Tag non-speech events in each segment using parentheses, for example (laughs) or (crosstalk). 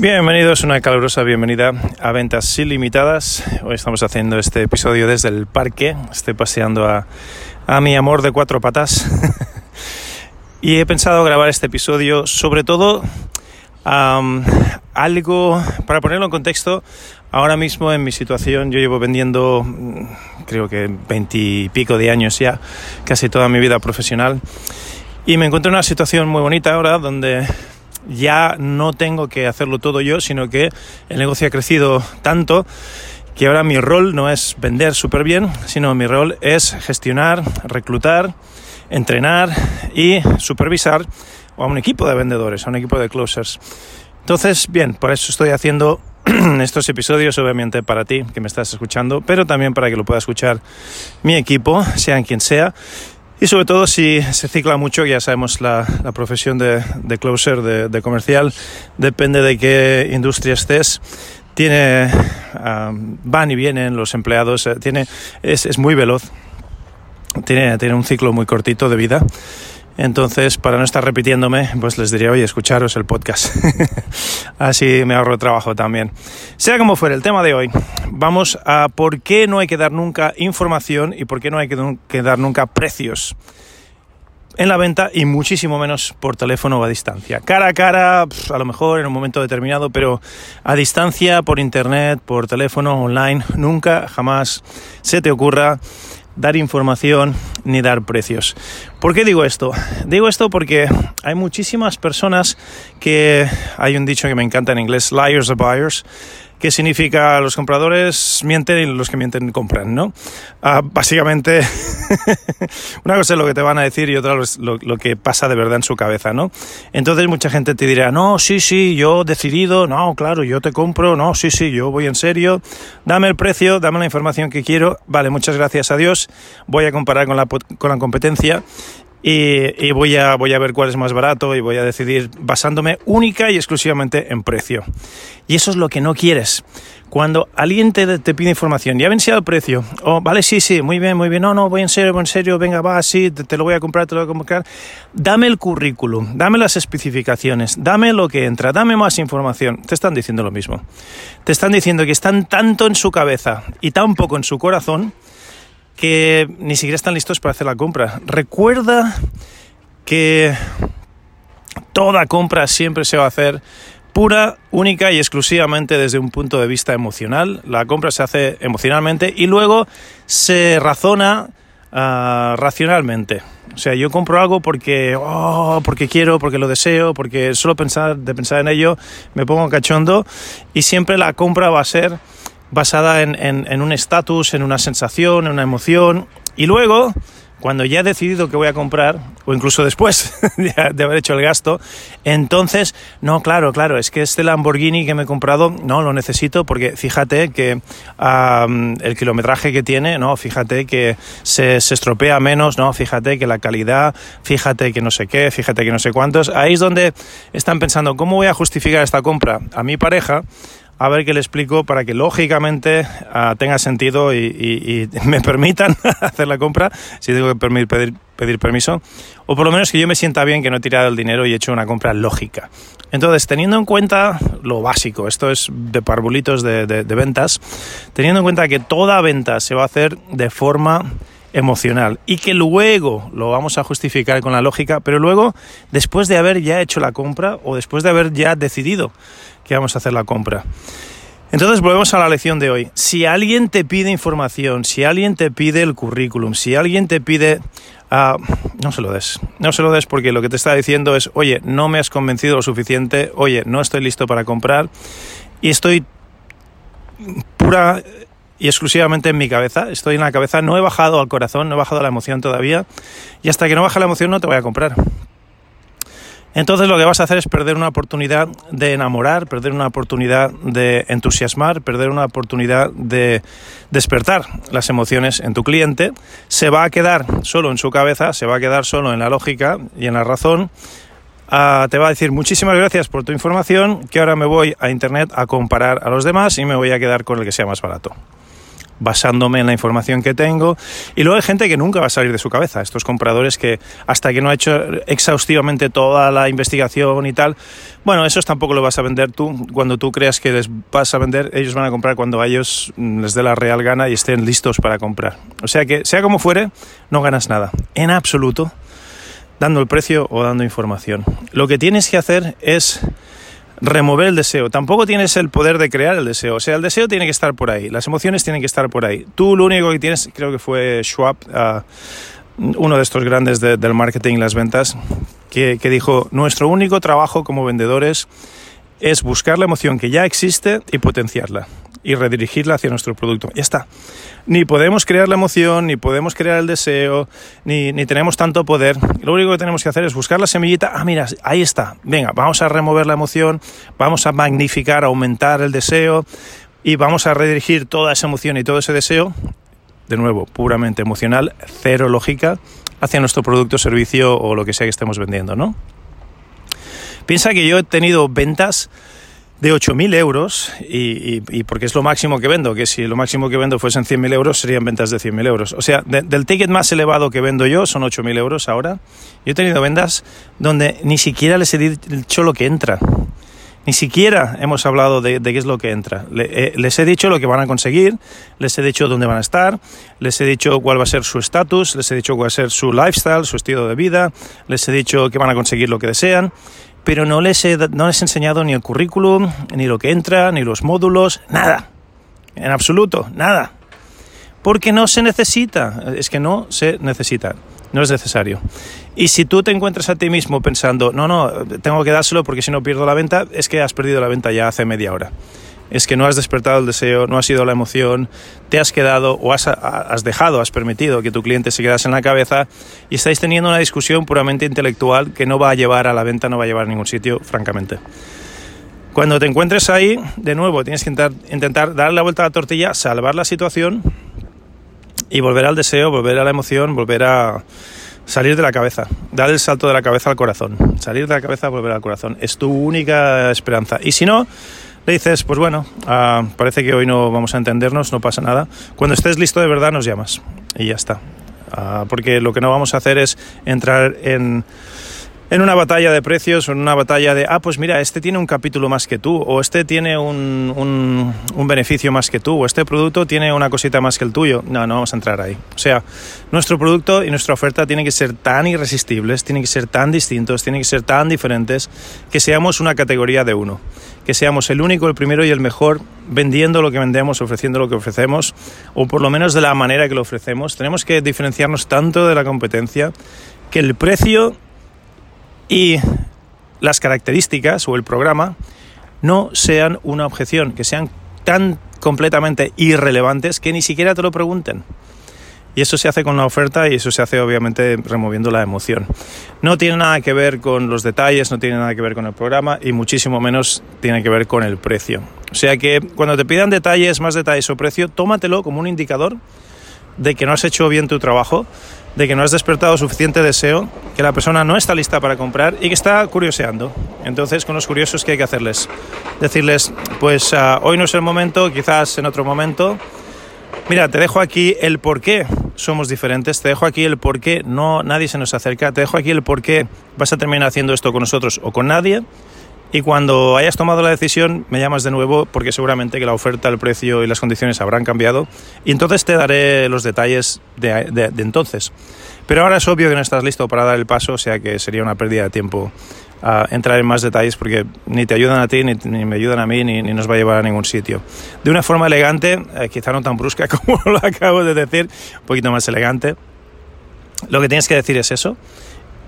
Bienvenidos, una calurosa bienvenida a Ventas Ilimitadas. Hoy estamos haciendo este episodio desde el parque. Estoy paseando a, a mi amor de cuatro patas. (laughs) y he pensado grabar este episodio sobre todo algo, para ponerlo en contexto, ahora mismo en mi situación yo llevo vendiendo mm, creo que veintipico de años ya, casi toda mi vida profesional. Y me encuentro en una situación muy bonita ahora donde ya no tengo que hacerlo todo yo, sino que el negocio ha crecido tanto que ahora mi rol no es vender súper bien, sino mi rol es gestionar, reclutar, entrenar y supervisar a un equipo de vendedores, a un equipo de closers. Entonces, bien, por eso estoy haciendo (clears throat) estos episodios, obviamente para ti que me estás escuchando, pero también para que lo pueda escuchar mi equipo, sea quien sea, y sobre todo si se cicla mucho, ya sabemos la, la profesión de, de closer, de, de, comercial, depende de qué industria estés. Tiene, um, van y vienen los empleados, eh, tiene, es, es muy veloz, tiene, tiene un ciclo muy cortito de vida. Entonces, para no estar repitiéndome, pues les diría, oye, escucharos el podcast. (laughs) Así me ahorro trabajo también. Sea como fuera, el tema de hoy, vamos a por qué no hay que dar nunca información y por qué no hay que dar nunca precios en la venta y muchísimo menos por teléfono o a distancia. Cara a cara, a lo mejor en un momento determinado, pero a distancia, por internet, por teléfono, online, nunca, jamás se te ocurra dar información ni dar precios. ¿Por qué digo esto? Digo esto porque hay muchísimas personas que hay un dicho que me encanta en inglés, liars are buyers, que significa los compradores mienten y los que mienten compran, ¿no? Uh, básicamente, (laughs) una cosa es lo que te van a decir y otra es lo, lo, que pasa de verdad en su cabeza, ¿no? Entonces mucha gente te dirá, no, sí, sí, yo decidido, no, claro, yo te compro, no, sí, sí, yo voy en serio, dame el precio, dame la información que quiero, vale, muchas gracias a Dios, voy a comparar con la, con la competencia y, voy, a, voy a ver cuál es más barato y voy a decidir basándome única y exclusivamente en precio. Y eso es lo que no quieres. Cuando alguien te, te pide información, ya ven si el precio, o oh, vale, sí, sí, muy bien, muy bien, no, no, voy en serio, voy en serio, venga, va, sí, te, te, lo voy a comprar, te lo voy a comprar. Dame el currículum, dame las especificaciones, dame lo que entra, dame más información. Te están diciendo lo mismo. Te están diciendo que están tanto en su cabeza y tan poco en su corazón que ni siquiera están listos para hacer la compra. Recuerda que toda compra siempre se va a hacer pura, única y exclusivamente desde un punto de vista emocional. La compra se hace emocionalmente y luego se razona uh, racionalmente. O sea, yo compro algo porque, oh, porque quiero, porque lo deseo, porque solo pensar, de pensar en ello me pongo cachondo y siempre la compra va a ser basada en, en, un estatus, en una sensación, en una emoción. Y luego, cuando ya he decidido que voy a comprar, o incluso después (laughs) de haber hecho el gasto, entonces, no, claro, claro, es que este Lamborghini que me he comprado, no, lo necesito porque fíjate que el kilometraje que tiene, no, fíjate que se, se, estropea menos, no, fíjate que la calidad, fíjate que no sé qué, fíjate que no sé cuántos. Ahí es donde están pensando, ¿cómo voy a justificar esta compra? A mi pareja a ver qué le explico para que lógicamente uh, tenga sentido y, (laughs) me permitan (laughs) hacer la compra, si tengo que pedir, permiso, o por lo menos que yo me sienta bien que no he tirado el dinero y he hecho una compra lógica. Entonces, teniendo en cuenta lo básico, esto es de parvulitos de ventas, teniendo en cuenta que toda venta se va a hacer de forma emocional y que luego lo vamos a justificar con la lógica, pero luego después de haber ya hecho la compra o después de haber ya decidido que vamos a hacer la compra. Entonces volvemos a la lección de hoy. Si alguien te pide información, si alguien te pide el currículum, si alguien te pide... Uh, no se lo des, no se lo des porque lo que te está diciendo es, oye, no me has convencido lo suficiente, oye, no estoy listo para comprar y estoy pura y exclusivamente en mi cabeza, estoy en la cabeza, no he bajado al corazón, no he bajado a la emoción todavía y hasta que no baja la emoción no te voy a comprar. Entonces lo que vas a hacer es perder una oportunidad de enamorar, perder una oportunidad de entusiasmar, perder una oportunidad de despertar las emociones en tu cliente. Se va a quedar solo en su cabeza, se va a quedar solo en la lógica y en la razón. Ah, te va a decir muchísimas gracias por tu información, que ahora me voy a internet a comparar a los demás y me voy a quedar con el que sea más barato basándome en la información que tengo. Y luego hay gente que nunca va a salir de su cabeza, estos compradores que hasta que no ha hecho exhaustivamente toda la investigación y tal, bueno, esos tampoco lo vas a vender tú. Cuando tú creas que les vas a vender, ellos van a comprar cuando a ellos les dé la real gana y estén listos para comprar. O sea que, sea como fuere, no ganas nada, en absoluto, dando el precio o dando información. Lo que tienes que hacer es remover el deseo. Tampoco tienes el poder de crear el deseo. O sea, el deseo tiene que estar por ahí, las emociones tienen que estar por ahí. Tú lo único que tienes, creo que fue Schwab, ah, uno de estos grandes del marketing y las ventas, que dijo, nuestro único trabajo como vendedores es buscar la emoción que ya existe y potenciarla y redirigirla hacia nuestro producto. Ya está. Ni podemos crear la emoción, ni podemos crear el deseo, ni, ni, tenemos tanto poder. Lo único que tenemos que hacer es buscar la semillita. Ah, mira, ahí está. Venga, vamos a remover la emoción, vamos a magnificar, aumentar el deseo y vamos a redirigir toda esa emoción y todo ese deseo, de nuevo, puramente emocional, cero lógica, hacia nuestro producto, servicio o lo que sea que estemos vendiendo, ¿no? Piensa que yo he tenido ventas de 8.000 euros y, y, porque es lo máximo que vendo, que si lo máximo que vendo fuesen 100.000 euros serían ventas de 100.000 euros. O sea, del ticket más elevado que vendo yo son 8.000 euros ahora. Yo he tenido ventas donde ni siquiera les he dicho lo que entra. Ni siquiera hemos hablado de, qué es lo que entra. Eh, les he dicho lo que van a conseguir, les he dicho dónde van a estar, les he dicho cuál va a ser su estatus, les he dicho cuál va a ser su lifestyle, su estilo de vida, les he dicho que van a conseguir lo que desean pero no les, he, no les he enseñado ni el currículum, ni lo que entra, ni los módulos, nada. En absoluto, nada. Porque no se necesita, es que no se necesita, no es necesario. Y si tú te encuentras a ti mismo pensando, no, no, tengo que dárselo porque si no pierdo la venta, es que has perdido la venta ya hace media hora es que no has despertado el deseo, no ha sido la emoción, te has quedado o has, dejado, has permitido que tu cliente se quedase en la cabeza y estáis teniendo una discusión puramente intelectual que no va a llevar a la venta, no va a llevar a ningún sitio, francamente. Cuando te encuentres ahí, de nuevo, tienes que intentar, intentar darle la vuelta a la tortilla, salvar la situación y volver al deseo, volver a la emoción, volver a salir de la cabeza, dar el salto de la cabeza al corazón, salir de la cabeza, volver al corazón. Es tu única esperanza. Y si no, le dices, pues bueno, ah, parece que hoy no vamos a entendernos, no pasa nada. Cuando estés listo de verdad nos llamas y ya está. Ah, porque lo que no vamos a hacer es entrar en en una batalla de precios o en una batalla de, ah, pues mira, este tiene un capítulo más que tú, o este tiene un, un, beneficio más que tú, o este producto tiene una cosita más que el tuyo. No, no vamos a entrar ahí. O sea, nuestro producto y nuestra oferta tienen que ser tan irresistibles, tienen que ser tan distintos, tienen que ser tan diferentes, que seamos una categoría de uno. Que seamos el único, el primero y el mejor vendiendo lo que vendemos, ofreciendo lo que ofrecemos, o por lo menos de la manera que lo ofrecemos. Tenemos que diferenciarnos tanto de la competencia que el precio y las características o el programa no sean una objeción, que sean tan completamente irrelevantes que ni siquiera te lo pregunten. Y eso se hace con la oferta y eso se hace obviamente removiendo la emoción. No tiene nada que ver con los detalles, no tiene nada que ver con el programa y muchísimo menos tiene que ver con el precio. O sea que cuando te pidan detalles, más detalles o precio, tómatelo como un indicador de que no has hecho bien tu trabajo de que no has despertado suficiente deseo, que la persona no está lista para comprar y que está curioseando. Entonces, con los curiosos, ¿qué hay que hacerles? Decirles, pues uh, hoy no es el momento, quizás en otro momento. Mira, te dejo aquí el por qué somos diferentes, te dejo aquí el por qué no nadie se nos acerca, te dejo aquí el por qué vas a terminar haciendo esto con nosotros o con nadie y cuando hayas tomado la decisión, me llamas de nuevo porque seguramente que la oferta, el precio y las condiciones habrán cambiado. Y entonces te daré los detalles de, entonces. Pero ahora es obvio que no estás listo para dar el paso, o sea que sería una pérdida de tiempo a entrar en más detalles porque ni te ayudan a ti, ni, me ayudan a mí, ni, nos va a llevar a ningún sitio. De una forma elegante, eh, quizá no tan brusca (laughs) como lo acabo de decir, un poquito más elegante. Lo que tienes que decir es eso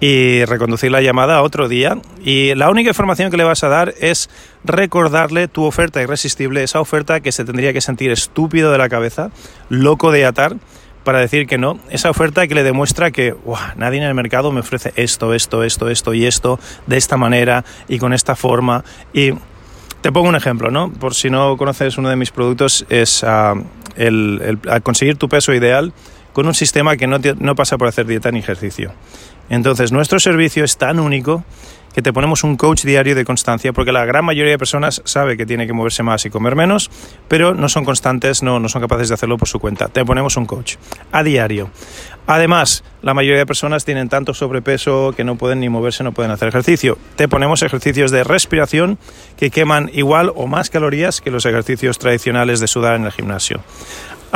y reconducir la llamada a otro día. Y la única información que le vas a dar es recordarle tu oferta irresistible, esa oferta que se tendría que sentir estúpido de la cabeza, loco de atar, para decir que no, esa oferta que le demuestra que nadie en el mercado me ofrece esto, esto, esto, esto y esto de esta manera y con esta forma. Y te pongo un ejemplo, ¿no? Por si no conoces uno de mis productos, es uh, el, conseguir tu peso ideal con un sistema que no, no pasa por hacer dieta ni ejercicio. Entonces, nuestro servicio es tan único que te ponemos un coach diario de constancia, porque la gran mayoría de personas sabe que tiene que moverse más y comer menos, pero no son constantes, no, no son capaces de hacerlo por su cuenta. Te ponemos un coach a diario. Además, la mayoría de personas tienen tanto sobrepeso que no pueden ni moverse, no pueden hacer ejercicio. Te ponemos ejercicios de respiración que queman igual o más calorías que los ejercicios tradicionales de sudar en el gimnasio.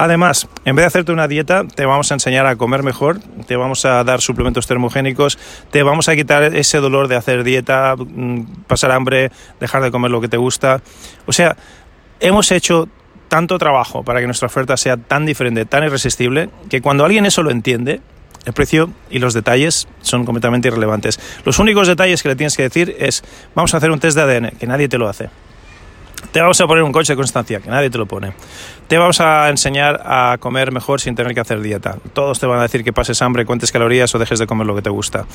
Además, en vez de hacerte una dieta, te vamos a enseñar a comer mejor, te vamos a dar suplementos termogénicos, te vamos a quitar ese dolor de hacer dieta, mm, pasar hambre, dejar de comer lo que te gusta. O sea, hemos hecho tanto trabajo para que nuestra oferta sea tan diferente, tan irresistible, que cuando alguien eso lo entiende, el precio y los detalles son completamente irrelevantes. Los únicos detalles que le tienes que decir es, vamos a hacer un test de ADN, que nadie te lo hace. Te vamos a poner un coche de constancia, que nadie te lo pone. Te vamos a enseñar a comer mejor sin tener que hacer dieta. Todos te van a decir que pases hambre, cuentes calorías o dejes de comer lo que te gusta.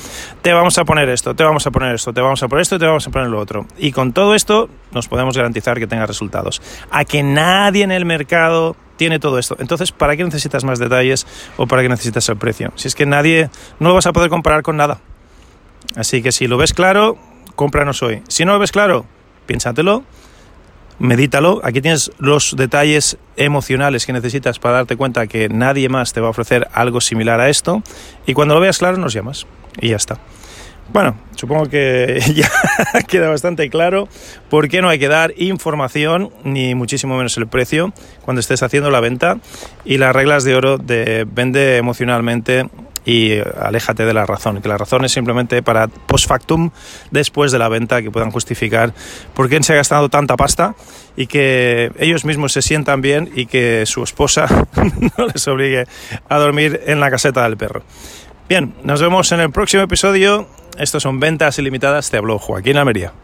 Te vamos a poner esto, te vamos a poner esto, te vamos a poner esto y te vamos a poner lo otro. Y con todo esto nos podemos garantizar que tengas resultados. A que nadie en el mercado tiene todo esto. Entonces, ¿para qué necesitas más detalles o para qué necesitas el precio? Si es que nadie, no lo vas a poder comparar con nada. Así que si lo ves claro, cómpranos hoy. Si no lo ves claro, piénsatelo medítalo. Aquí tienes los detalles emocionales que necesitas para darte cuenta que nadie más te va a ofrecer algo similar a esto. Y cuando lo veas claro, nos llamas. Y ya está. Bueno, supongo que (laughs) ya queda bastante claro por qué no hay que dar información, ni muchísimo menos el precio, cuando estés haciendo la venta. Y las reglas de oro de vende emocionalmente y aléjate de la razón, que la razón es simplemente para post factum, después de la venta, que puedan justificar por qué se ha gastado tanta pasta y que ellos mismos se sientan bien y que su esposa (laughs) no les obligue a dormir en la caseta del perro. Bien, nos vemos en el próximo episodio. Estos son ventas ilimitadas. Te habló Joaquín Almería.